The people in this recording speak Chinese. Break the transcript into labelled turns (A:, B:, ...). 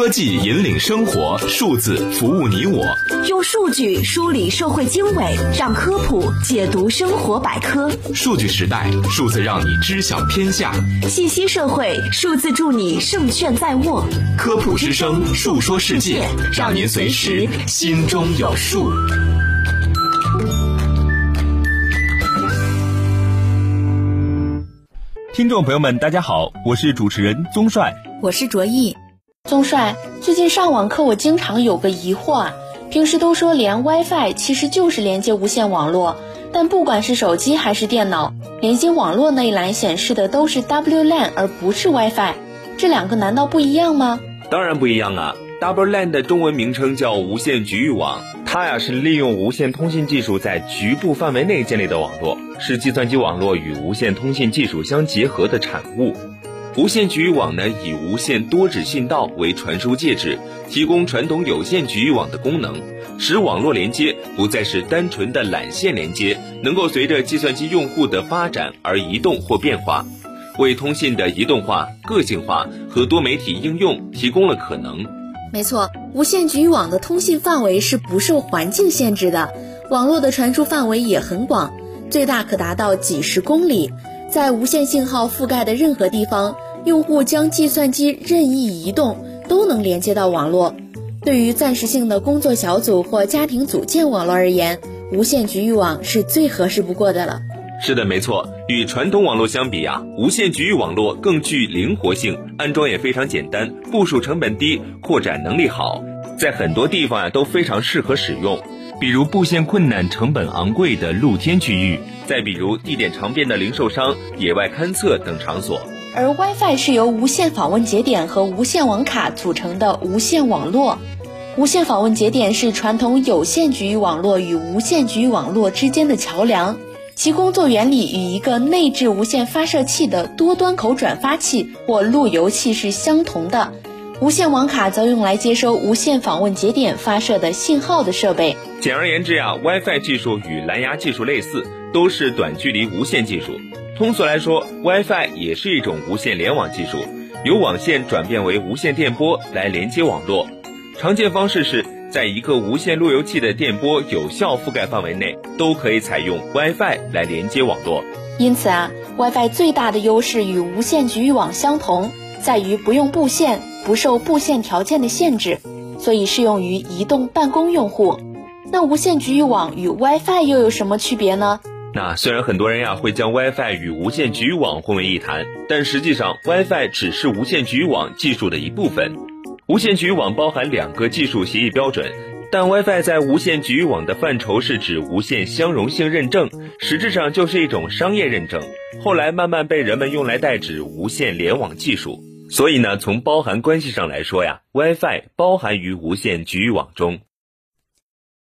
A: 科技引领生活，数字服务你我。
B: 用数据梳理社会经纬，让科普解读生活百科。
A: 数据时代，数字让你知晓天下。
B: 信息社会，数字助你胜券在握。
A: 科普之声，述说世界，让您随时心中有数。
C: 听众朋友们，大家好，我是主持人宗帅，
D: 我是卓毅。宗帅，最近上网课我经常有个疑惑啊，平时都说连 WiFi 其实就是连接无线网络，但不管是手机还是电脑，连接网络那一栏显示的都是 WLAN 而不是 WiFi，这两个难道不一样吗？
E: 当然不一样啊，WLAN 的中文名称叫无线局域网，它呀是利用无线通信技术在局部范围内建立的网络，是计算机网络与无线通信技术相结合的产物。无线局域网呢，以无线多指信道为传输介质，提供传统有线局域网的功能，使网络连接不再是单纯的缆线连接，能够随着计算机用户的发展而移动或变化，为通信的移动化、个性化和多媒体应用提供了可能。
D: 没错，无线局域网的通信范围是不受环境限制的，网络的传输范围也很广，最大可达到几十公里。在无线信号覆盖的任何地方，用户将计算机任意移动都能连接到网络。对于暂时性的工作小组或家庭组建网络而言，无线局域网是最合适不过的了。
E: 是的，没错。与传统网络相比啊，无线局域网络更具灵活性，安装也非常简单，部署成本低，扩展能力好，在很多地方啊都非常适合使用。比如布线困难、成本昂贵的露天区域，再比如地点常变的零售商、野外勘测等场所。
D: 而 WiFi 是由无线访问节点和无线网卡组成的无线网络。无线访问节点是传统有线局域网络与无线局域网络之间的桥梁，其工作原理与一个内置无线发射器的多端口转发器或路由器是相同的。无线网卡则用来接收无线访问节点发射的信号的设备。
E: 简而言之呀，WiFi 技术与蓝牙技术类似，都是短距离无线技术。通俗来说，WiFi 也是一种无线联网技术，由网线转变为无线电波来连接网络。常见方式是在一个无线路由器的电波有效覆盖范围内，都可以采用 WiFi 来连接网络。
D: 因此啊，WiFi 最大的优势与无线局域网相同，在于不用布线。不受布线条件的限制，所以适用于移动办公用户。那无线局域网与 WiFi 又有什么区别呢？
E: 那虽然很多人呀会将 WiFi 与无线局域网混为一谈，但实际上 WiFi 只是无线局域网技术的一部分。无线局域网包含两个技术协议标准，但 WiFi 在无线局域网的范畴是指无线相容性认证，实质上就是一种商业认证。后来慢慢被人们用来代指无线联网技术。所以呢，从包含关系上来说呀，WiFi 包含于无线局域网中。